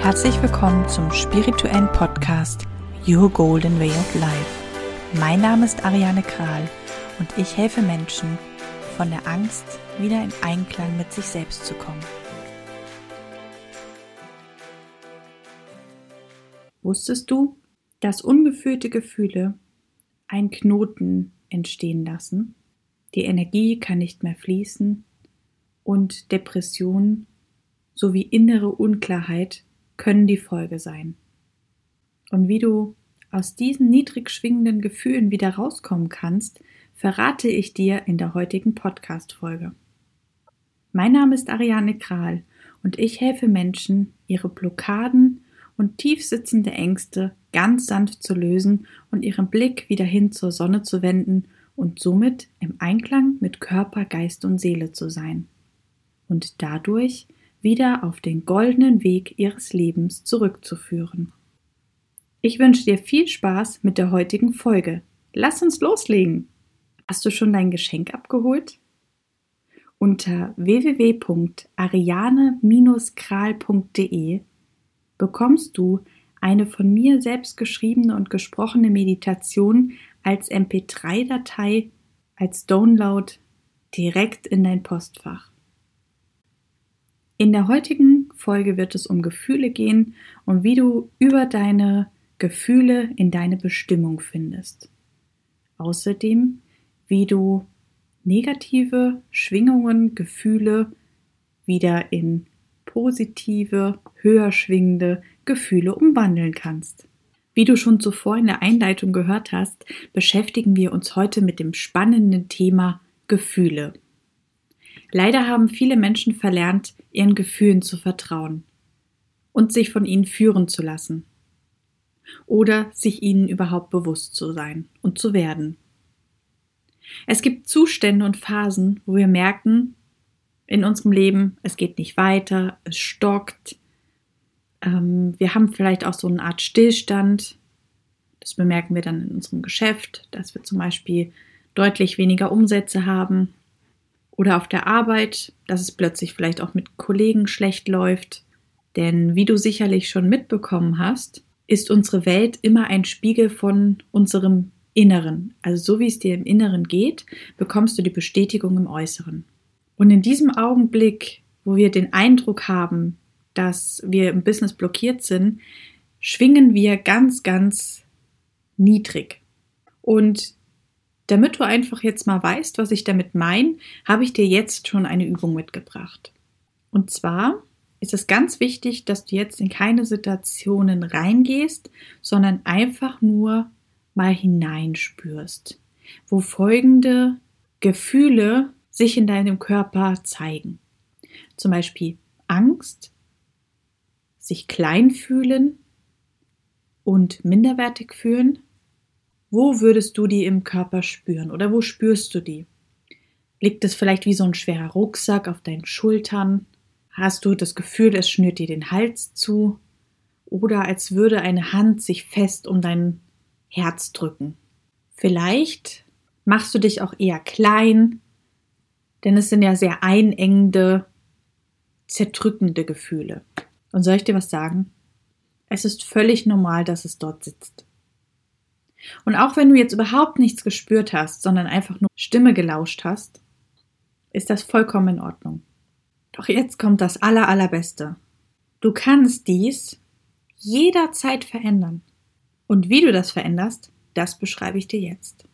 Herzlich willkommen zum spirituellen Podcast Your Golden Way of Life. Mein Name ist Ariane Kral und ich helfe Menschen, von der Angst wieder in Einklang mit sich selbst zu kommen. Wusstest du, dass ungefühlte Gefühle einen Knoten entstehen lassen? Die Energie kann nicht mehr fließen und Depressionen sowie innere Unklarheit können die Folge sein. Und wie du aus diesen niedrig schwingenden Gefühlen wieder rauskommen kannst, verrate ich dir in der heutigen Podcast-Folge. Mein Name ist Ariane Kral und ich helfe Menschen, ihre Blockaden und tiefsitzende Ängste ganz sanft zu lösen und ihren Blick wieder hin zur Sonne zu wenden und somit im Einklang mit Körper, Geist und Seele zu sein. Und dadurch wieder auf den goldenen Weg ihres Lebens zurückzuführen. Ich wünsche dir viel Spaß mit der heutigen Folge. Lass uns loslegen. Hast du schon dein Geschenk abgeholt? Unter www.ariane-kral.de bekommst du eine von mir selbst geschriebene und gesprochene Meditation als MP3-Datei, als Download direkt in dein Postfach. In der heutigen Folge wird es um Gefühle gehen und wie du über deine Gefühle in deine Bestimmung findest. Außerdem, wie du negative Schwingungen, Gefühle wieder in positive, höher schwingende Gefühle umwandeln kannst. Wie du schon zuvor in der Einleitung gehört hast, beschäftigen wir uns heute mit dem spannenden Thema Gefühle. Leider haben viele Menschen verlernt, ihren Gefühlen zu vertrauen und sich von ihnen führen zu lassen oder sich ihnen überhaupt bewusst zu sein und zu werden. Es gibt Zustände und Phasen, wo wir merken, in unserem Leben, es geht nicht weiter, es stockt. Ähm, wir haben vielleicht auch so eine Art Stillstand. Das bemerken wir dann in unserem Geschäft, dass wir zum Beispiel deutlich weniger Umsätze haben oder auf der Arbeit, dass es plötzlich vielleicht auch mit Kollegen schlecht läuft. Denn wie du sicherlich schon mitbekommen hast, ist unsere Welt immer ein Spiegel von unserem Inneren. Also so wie es dir im Inneren geht, bekommst du die Bestätigung im Äußeren. Und in diesem Augenblick, wo wir den Eindruck haben, dass wir im Business blockiert sind, schwingen wir ganz, ganz niedrig. Und damit du einfach jetzt mal weißt, was ich damit meine, habe ich dir jetzt schon eine Übung mitgebracht. Und zwar ist es ganz wichtig, dass du jetzt in keine Situationen reingehst, sondern einfach nur mal hineinspürst, wo folgende Gefühle sich in deinem Körper zeigen. Zum Beispiel Angst, sich klein fühlen und minderwertig fühlen, wo würdest du die im Körper spüren oder wo spürst du die? Liegt es vielleicht wie so ein schwerer Rucksack auf deinen Schultern? Hast du das Gefühl, es schnürt dir den Hals zu? Oder als würde eine Hand sich fest um dein Herz drücken? Vielleicht machst du dich auch eher klein, denn es sind ja sehr einengende, zerdrückende Gefühle. Und soll ich dir was sagen? Es ist völlig normal, dass es dort sitzt. Und auch wenn du jetzt überhaupt nichts gespürt hast, sondern einfach nur Stimme gelauscht hast, ist das vollkommen in Ordnung. Doch jetzt kommt das aller, allerbeste. Du kannst dies jederzeit verändern. Und wie du das veränderst, das beschreibe ich dir jetzt.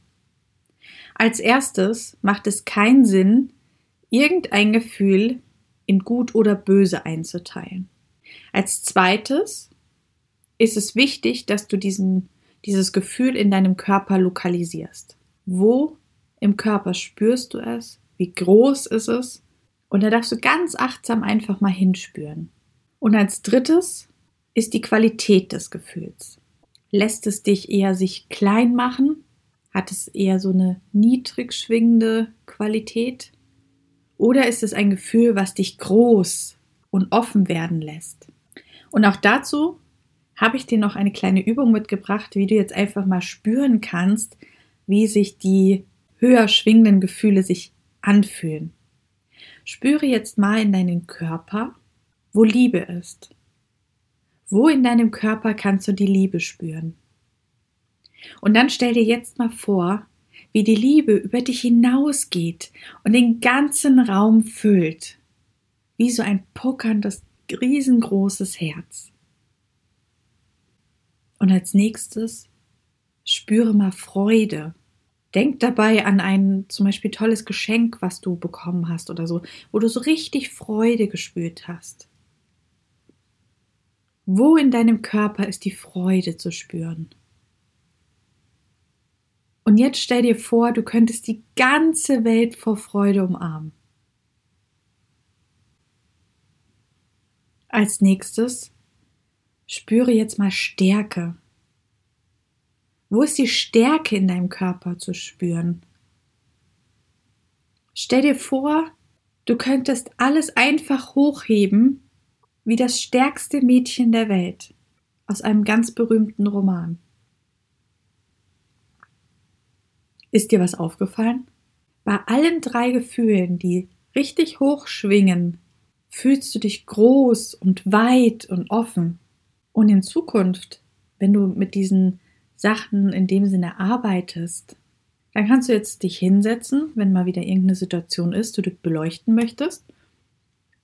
Als erstes macht es keinen Sinn, irgendein Gefühl in gut oder böse einzuteilen. Als zweites ist es wichtig, dass du diesen dieses Gefühl in deinem Körper lokalisierst. Wo im Körper spürst du es? Wie groß ist es? Und da darfst du ganz achtsam einfach mal hinspüren. Und als drittes ist die Qualität des Gefühls. Lässt es dich eher sich klein machen? Hat es eher so eine niedrig schwingende Qualität? Oder ist es ein Gefühl, was dich groß und offen werden lässt? Und auch dazu habe ich dir noch eine kleine Übung mitgebracht, wie du jetzt einfach mal spüren kannst, wie sich die höher schwingenden Gefühle sich anfühlen. Spüre jetzt mal in deinen Körper, wo Liebe ist, Wo in deinem Körper kannst du die Liebe spüren? Und dann stell dir jetzt mal vor, wie die Liebe über dich hinausgeht und den ganzen Raum füllt, wie so ein puckerndes, riesengroßes Herz. Und als nächstes spüre mal Freude. Denk dabei an ein zum Beispiel tolles Geschenk, was du bekommen hast oder so, wo du so richtig Freude gespürt hast. Wo in deinem Körper ist die Freude zu spüren? Und jetzt stell dir vor, du könntest die ganze Welt vor Freude umarmen. Als nächstes spüre jetzt mal Stärke. Wo ist die Stärke in deinem Körper zu spüren? Stell dir vor, du könntest alles einfach hochheben wie das stärkste Mädchen der Welt aus einem ganz berühmten Roman. Ist dir was aufgefallen? Bei allen drei Gefühlen, die richtig hoch schwingen, fühlst du dich groß und weit und offen. Und in Zukunft, wenn du mit diesen Sachen in dem Sinne arbeitest, dann kannst du jetzt dich hinsetzen, wenn mal wieder irgendeine Situation ist, du dich beleuchten möchtest.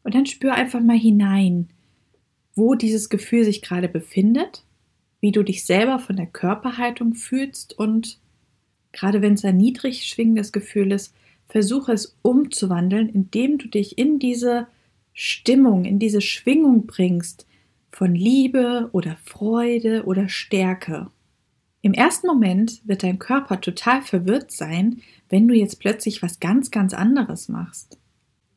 Und dann spür einfach mal hinein, wo dieses Gefühl sich gerade befindet, wie du dich selber von der Körperhaltung fühlst und gerade wenn es ein niedrig schwingendes Gefühl ist, versuche es umzuwandeln, indem du dich in diese Stimmung, in diese Schwingung bringst von Liebe oder Freude oder Stärke. Im ersten Moment wird dein Körper total verwirrt sein, wenn du jetzt plötzlich was ganz, ganz anderes machst.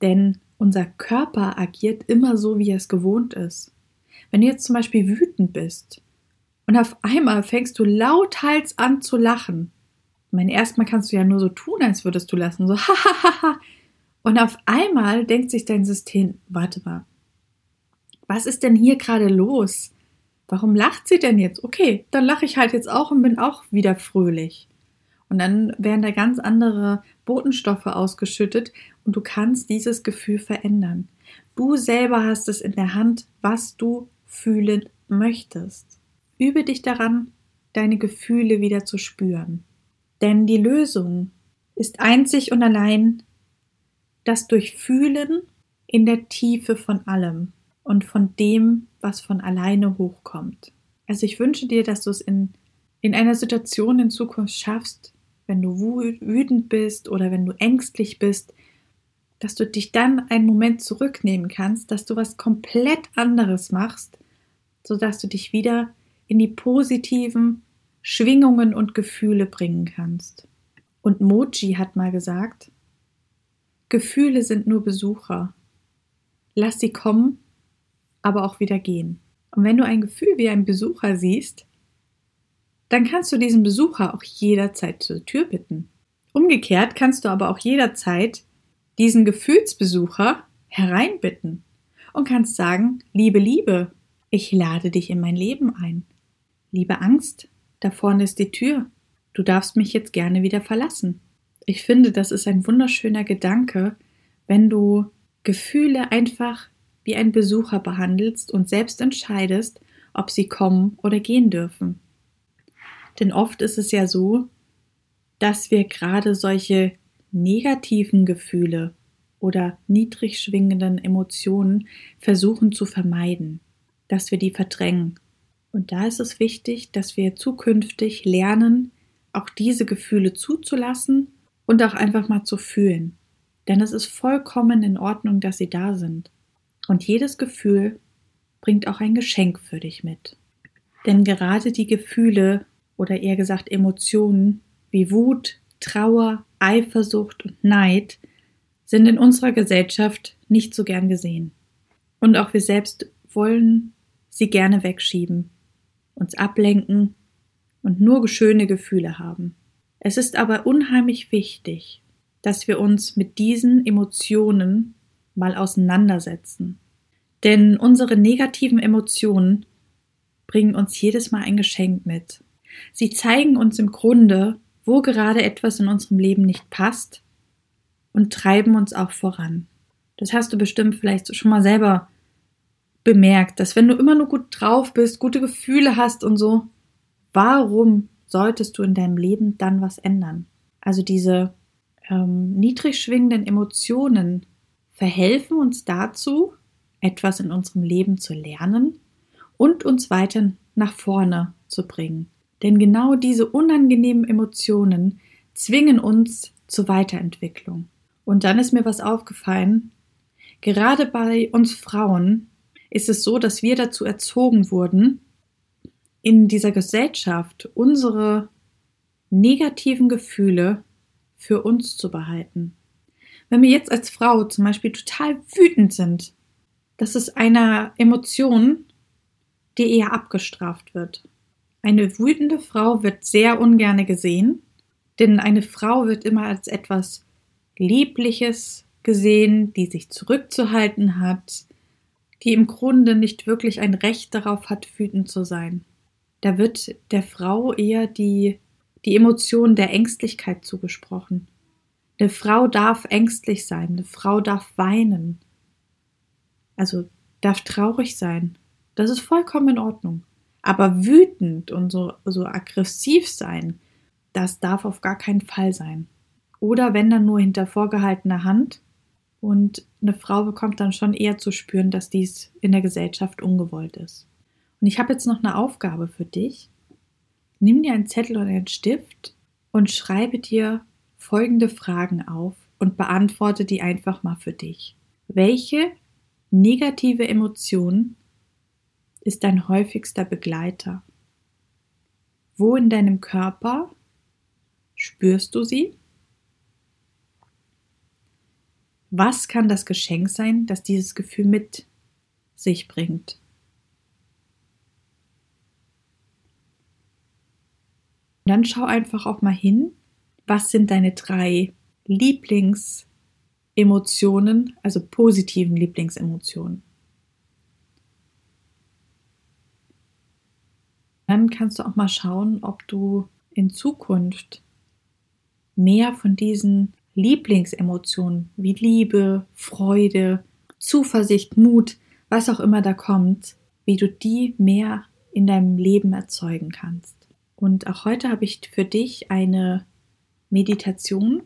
Denn unser Körper agiert immer so, wie er es gewohnt ist. Wenn du jetzt zum Beispiel wütend bist und auf einmal fängst du lauthals an zu lachen, ich meine, erstmal kannst du ja nur so tun, als würdest du lassen, so hahaha. Und auf einmal denkt sich dein System, warte mal, was ist denn hier gerade los? Warum lacht sie denn jetzt? Okay, dann lache ich halt jetzt auch und bin auch wieder fröhlich. Und dann werden da ganz andere Botenstoffe ausgeschüttet und du kannst dieses Gefühl verändern. Du selber hast es in der Hand, was du fühlen möchtest. Übe dich daran, deine Gefühle wieder zu spüren. Denn die Lösung ist einzig und allein das Durchfühlen in der Tiefe von allem und von dem, was von alleine hochkommt. Also ich wünsche dir, dass du es in, in einer Situation in Zukunft schaffst, wenn du wütend bist oder wenn du ängstlich bist, dass du dich dann einen Moment zurücknehmen kannst, dass du was komplett anderes machst, sodass du dich wieder in die positiven Schwingungen und Gefühle bringen kannst. Und Moji hat mal gesagt, Gefühle sind nur Besucher. Lass sie kommen, aber auch wieder gehen. Und wenn du ein Gefühl wie ein Besucher siehst, dann kannst du diesen Besucher auch jederzeit zur Tür bitten. Umgekehrt kannst du aber auch jederzeit diesen Gefühlsbesucher hereinbitten und kannst sagen, liebe Liebe, ich lade dich in mein Leben ein. Liebe Angst, da vorne ist die Tür. Du darfst mich jetzt gerne wieder verlassen. Ich finde, das ist ein wunderschöner Gedanke, wenn du Gefühle einfach wie ein Besucher behandelst und selbst entscheidest, ob sie kommen oder gehen dürfen. Denn oft ist es ja so, dass wir gerade solche negativen Gefühle oder niedrig schwingenden Emotionen versuchen zu vermeiden, dass wir die verdrängen und da ist es wichtig, dass wir zukünftig lernen, auch diese Gefühle zuzulassen und auch einfach mal zu fühlen. Denn es ist vollkommen in Ordnung, dass sie da sind. Und jedes Gefühl bringt auch ein Geschenk für dich mit. Denn gerade die Gefühle oder eher gesagt Emotionen wie Wut, Trauer, Eifersucht und Neid sind in unserer Gesellschaft nicht so gern gesehen. Und auch wir selbst wollen sie gerne wegschieben uns ablenken und nur schöne Gefühle haben. Es ist aber unheimlich wichtig, dass wir uns mit diesen Emotionen mal auseinandersetzen. Denn unsere negativen Emotionen bringen uns jedes Mal ein Geschenk mit. Sie zeigen uns im Grunde, wo gerade etwas in unserem Leben nicht passt und treiben uns auch voran. Das hast du bestimmt vielleicht schon mal selber bemerkt, dass wenn du immer nur gut drauf bist, gute Gefühle hast und so, warum solltest du in deinem Leben dann was ändern? Also diese ähm, niedrig schwingenden Emotionen verhelfen uns dazu, etwas in unserem Leben zu lernen und uns weiter nach vorne zu bringen. Denn genau diese unangenehmen Emotionen zwingen uns zur Weiterentwicklung. Und dann ist mir was aufgefallen. Gerade bei uns Frauen ist es so, dass wir dazu erzogen wurden, in dieser Gesellschaft unsere negativen Gefühle für uns zu behalten. Wenn wir jetzt als Frau zum Beispiel total wütend sind, das ist eine Emotion, die eher abgestraft wird. Eine wütende Frau wird sehr ungerne gesehen, denn eine Frau wird immer als etwas Liebliches gesehen, die sich zurückzuhalten hat, die im Grunde nicht wirklich ein Recht darauf hat, wütend zu sein. Da wird der Frau eher die, die Emotion der Ängstlichkeit zugesprochen. Eine Frau darf ängstlich sein, eine Frau darf weinen, also darf traurig sein. Das ist vollkommen in Ordnung. Aber wütend und so, so aggressiv sein, das darf auf gar keinen Fall sein. Oder wenn dann nur hinter vorgehaltener Hand. Und eine Frau bekommt dann schon eher zu spüren, dass dies in der Gesellschaft ungewollt ist. Und ich habe jetzt noch eine Aufgabe für dich. Nimm dir einen Zettel oder einen Stift und schreibe dir folgende Fragen auf und beantworte die einfach mal für dich. Welche negative Emotion ist dein häufigster Begleiter? Wo in deinem Körper spürst du sie? Was kann das Geschenk sein, das dieses Gefühl mit sich bringt? Dann schau einfach auch mal hin, was sind deine drei Lieblingsemotionen, also positiven Lieblingsemotionen. Dann kannst du auch mal schauen, ob du in Zukunft mehr von diesen Lieblingsemotionen wie Liebe, Freude, Zuversicht, Mut, was auch immer da kommt, wie du die mehr in deinem Leben erzeugen kannst. Und auch heute habe ich für dich eine Meditation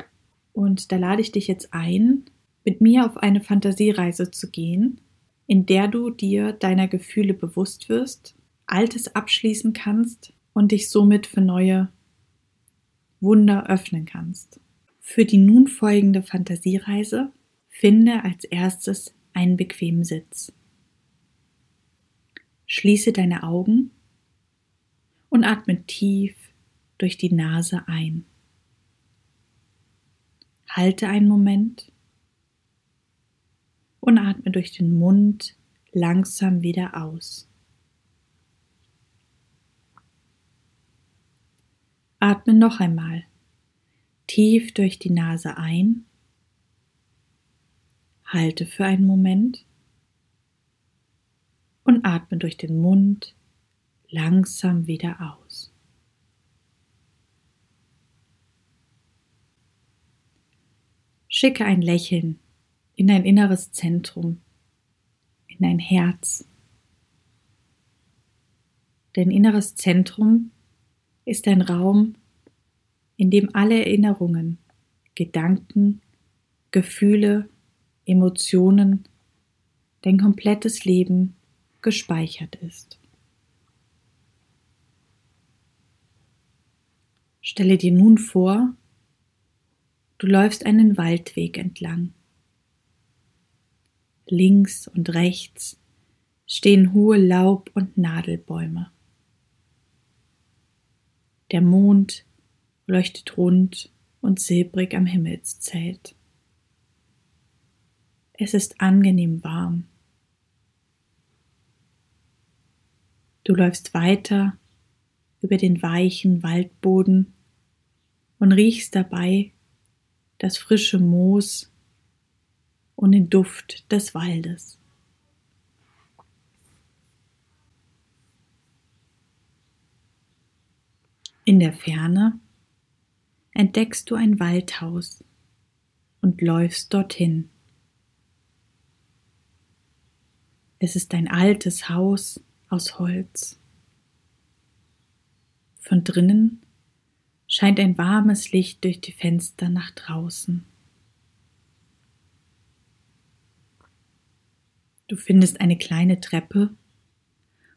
und da lade ich dich jetzt ein, mit mir auf eine Fantasiereise zu gehen, in der du dir deiner Gefühle bewusst wirst Altes abschließen kannst und dich somit für neue Wunder öffnen kannst. Für die nun folgende Fantasiereise finde als erstes einen bequemen Sitz. Schließe deine Augen und atme tief durch die Nase ein. Halte einen Moment und atme durch den Mund langsam wieder aus. Atme noch einmal tief durch die Nase ein, halte für einen Moment und atme durch den Mund langsam wieder aus. Schicke ein Lächeln in dein inneres Zentrum, in dein Herz. Dein inneres Zentrum ist ein Raum, in dem alle Erinnerungen, Gedanken, Gefühle, Emotionen, dein komplettes Leben gespeichert ist. Stelle dir nun vor, du läufst einen Waldweg entlang. Links und rechts stehen hohe Laub- und Nadelbäume. Der Mond leuchtet rund und silbrig am Himmelszelt. Es ist angenehm warm. Du läufst weiter über den weichen Waldboden und riechst dabei das frische Moos und den Duft des Waldes. In der Ferne entdeckst du ein Waldhaus und läufst dorthin. Es ist ein altes Haus aus Holz. Von drinnen scheint ein warmes Licht durch die Fenster nach draußen. Du findest eine kleine Treppe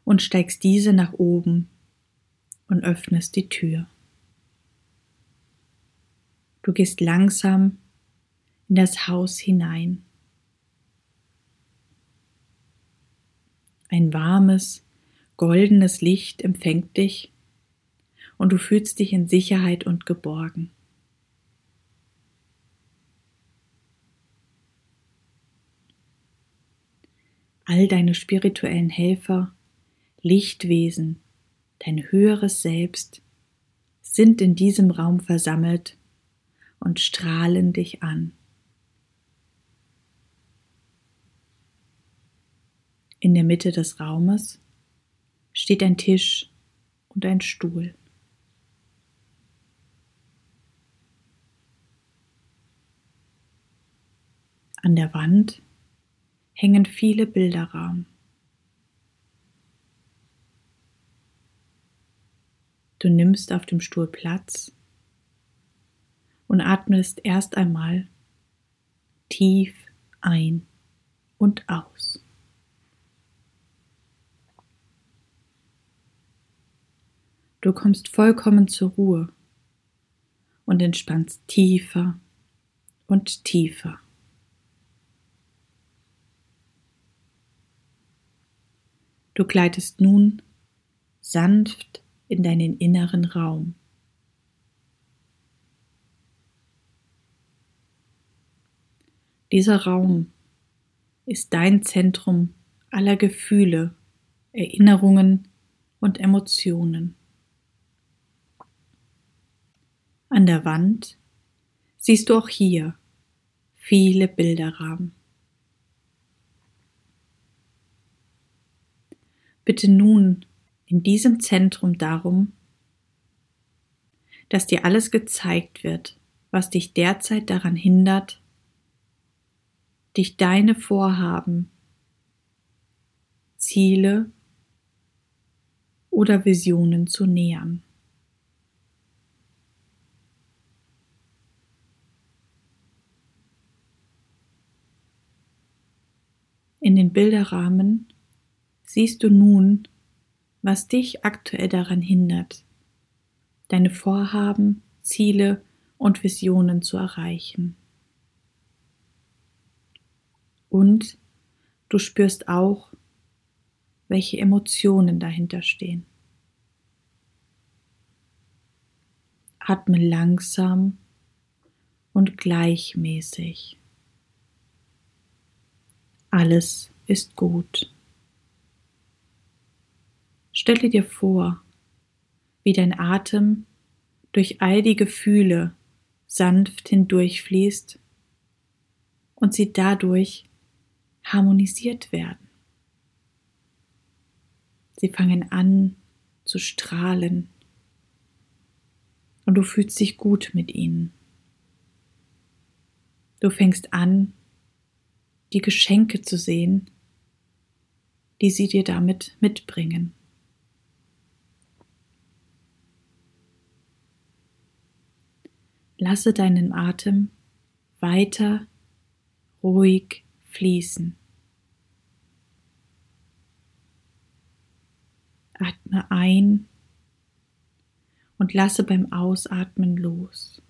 und steigst diese nach oben und öffnest die Tür. Du gehst langsam in das Haus hinein. Ein warmes, goldenes Licht empfängt dich und du fühlst dich in Sicherheit und geborgen. All deine spirituellen Helfer, Lichtwesen, dein höheres Selbst sind in diesem Raum versammelt und strahlen dich an. In der Mitte des Raumes steht ein Tisch und ein Stuhl. An der Wand hängen viele Bilderrahmen. Du nimmst auf dem Stuhl Platz und atmest erst einmal tief ein und aus. Du kommst vollkommen zur Ruhe und entspannst tiefer und tiefer. Du gleitest nun sanft in deinen inneren Raum. Dieser Raum ist dein Zentrum aller Gefühle, Erinnerungen und Emotionen. An der Wand siehst du auch hier viele Bilderrahmen. Bitte nun in diesem Zentrum darum, dass dir alles gezeigt wird, was dich derzeit daran hindert, dich deine Vorhaben, Ziele oder Visionen zu nähern. In den Bilderrahmen siehst du nun, was dich aktuell daran hindert, deine Vorhaben, Ziele und Visionen zu erreichen. Und du spürst auch, welche Emotionen dahinter stehen. Atme langsam und gleichmäßig. Alles ist gut. Stelle dir vor, wie dein Atem durch all die Gefühle sanft hindurchfließt und sie dadurch harmonisiert werden. Sie fangen an zu strahlen und du fühlst dich gut mit ihnen. Du fängst an, die Geschenke zu sehen, die sie dir damit mitbringen. Lasse deinen Atem weiter ruhig fließen. Atme ein und lasse beim Ausatmen los.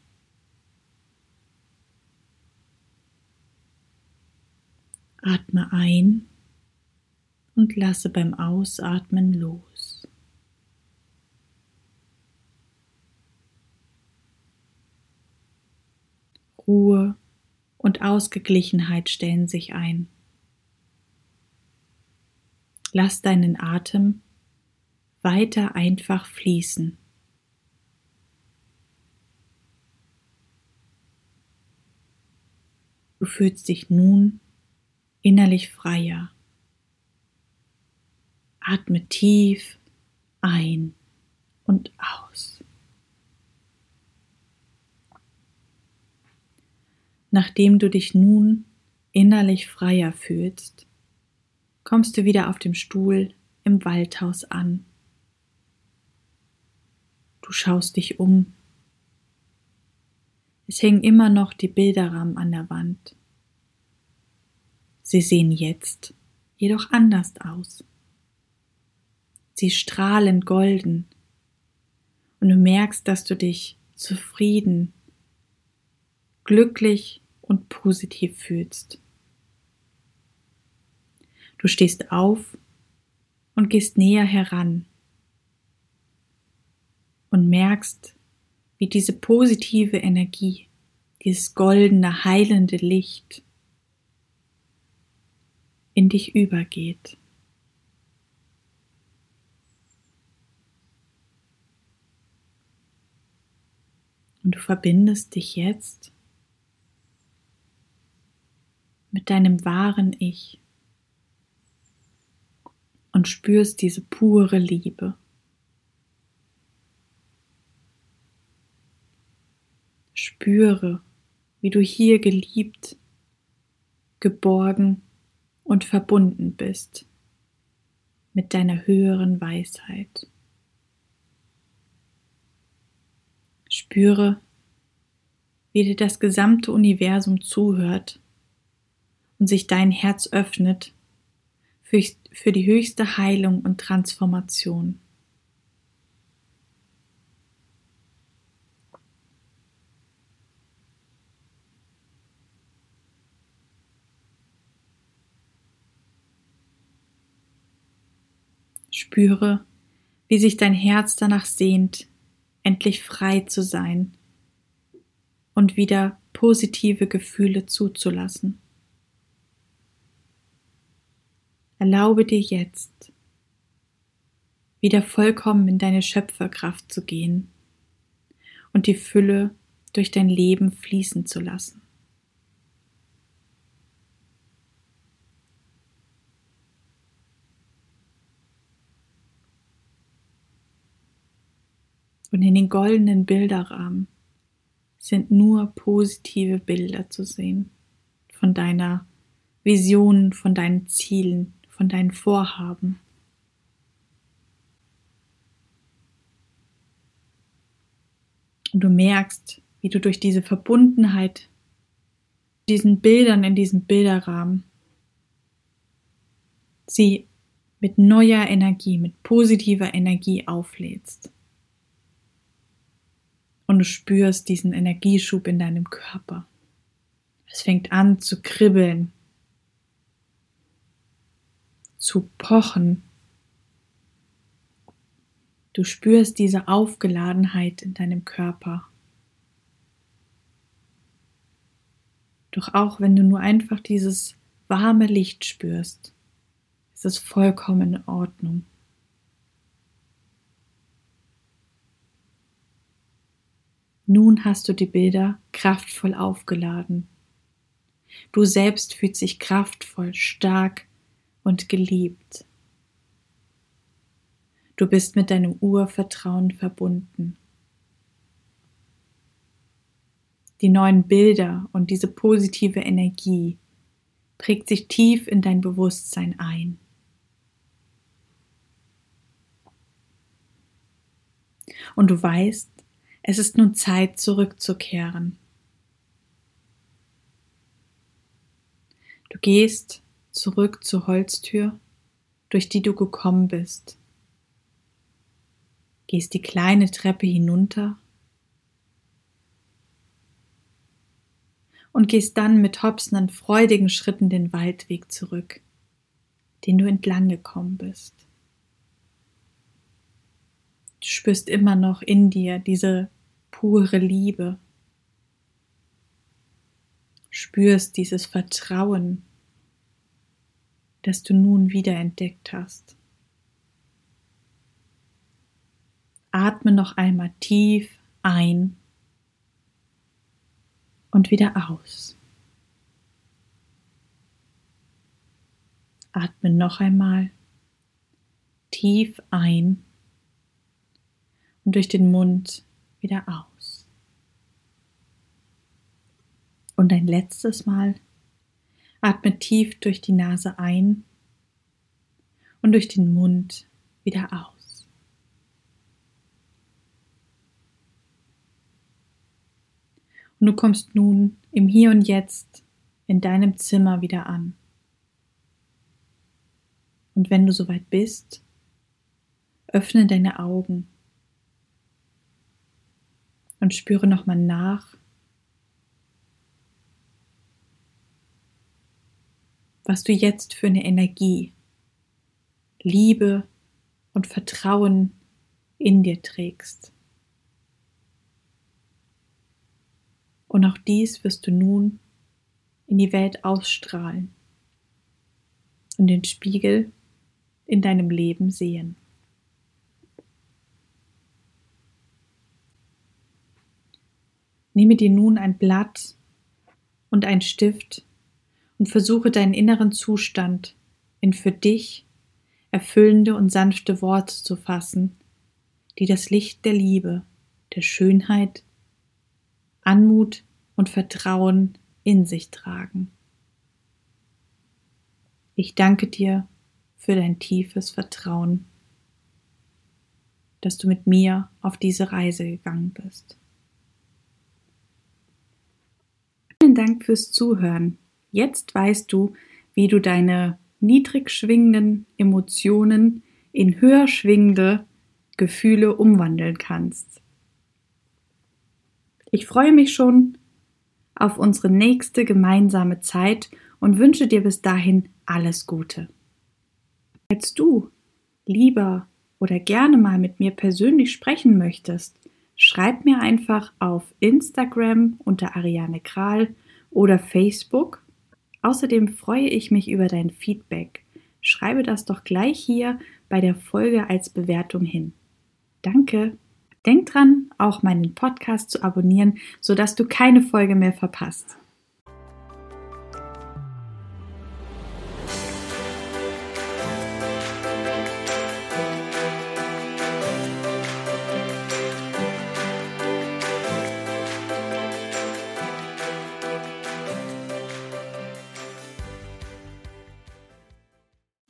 Atme ein und lasse beim Ausatmen los. Ruhe und Ausgeglichenheit stellen sich ein. Lass deinen Atem weiter einfach fließen. Du fühlst dich nun innerlich freier. Atme tief ein und aus. Nachdem du dich nun innerlich freier fühlst, kommst du wieder auf dem Stuhl im Waldhaus an. Du schaust dich um. Es hängen immer noch die Bilderrahmen an der Wand. Sie sehen jetzt jedoch anders aus. Sie strahlen golden und du merkst, dass du dich zufrieden, glücklich und positiv fühlst. Du stehst auf und gehst näher heran und merkst, wie diese positive Energie, dieses goldene, heilende Licht in dich übergeht. Und du verbindest dich jetzt mit deinem wahren Ich und spürst diese pure Liebe. Spüre, wie du hier geliebt, geborgen und verbunden bist mit deiner höheren Weisheit. Spüre, wie dir das gesamte Universum zuhört und sich dein Herz öffnet für, für die höchste Heilung und Transformation. Spüre, wie sich dein Herz danach sehnt, endlich frei zu sein und wieder positive Gefühle zuzulassen. Erlaube dir jetzt, wieder vollkommen in deine Schöpferkraft zu gehen und die Fülle durch dein Leben fließen zu lassen. Und in den goldenen Bilderrahmen sind nur positive Bilder zu sehen von deiner Vision, von deinen Zielen, von deinen Vorhaben. Und du merkst, wie du durch diese Verbundenheit, diesen Bildern in diesem Bilderrahmen, sie mit neuer Energie, mit positiver Energie auflädst und du spürst diesen Energieschub in deinem Körper. Es fängt an zu kribbeln, zu pochen. Du spürst diese Aufgeladenheit in deinem Körper. Doch auch wenn du nur einfach dieses warme Licht spürst, ist es vollkommen in Ordnung. Nun hast du die Bilder kraftvoll aufgeladen. Du selbst fühlst dich kraftvoll, stark und geliebt. Du bist mit deinem Urvertrauen verbunden. Die neuen Bilder und diese positive Energie prägt sich tief in dein Bewusstsein ein. Und du weißt, es ist nun Zeit, zurückzukehren. Du gehst zurück zur Holztür, durch die du gekommen bist. Gehst die kleine Treppe hinunter und gehst dann mit hopsenden, freudigen Schritten den Waldweg zurück, den du entlang gekommen bist. Du spürst immer noch in dir diese pure Liebe. Spürst dieses Vertrauen, das du nun wieder entdeckt hast. Atme noch einmal tief ein und wieder aus. Atme noch einmal tief ein und durch den Mund wieder aus. Und ein letztes Mal atme tief durch die Nase ein und durch den Mund wieder aus. Und du kommst nun im Hier und Jetzt in deinem Zimmer wieder an. Und wenn du soweit bist, öffne deine Augen und spüre nochmal nach, was du jetzt für eine Energie, Liebe und Vertrauen in dir trägst. Und auch dies wirst du nun in die Welt ausstrahlen und den Spiegel in deinem Leben sehen. Nehme dir nun ein Blatt und ein Stift und versuche deinen inneren Zustand in für dich erfüllende und sanfte Worte zu fassen, die das Licht der Liebe, der Schönheit, Anmut und Vertrauen in sich tragen. Ich danke dir für dein tiefes Vertrauen, dass du mit mir auf diese Reise gegangen bist. Vielen Dank fürs Zuhören. Jetzt weißt du, wie du deine niedrig schwingenden Emotionen in höher schwingende Gefühle umwandeln kannst. Ich freue mich schon auf unsere nächste gemeinsame Zeit und wünsche dir bis dahin alles Gute. Falls du lieber oder gerne mal mit mir persönlich sprechen möchtest, schreib mir einfach auf Instagram unter Ariane Kral oder Facebook. Außerdem freue ich mich über dein Feedback. Schreibe das doch gleich hier bei der Folge als Bewertung hin. Danke. Denk dran, auch meinen Podcast zu abonnieren, sodass du keine Folge mehr verpasst.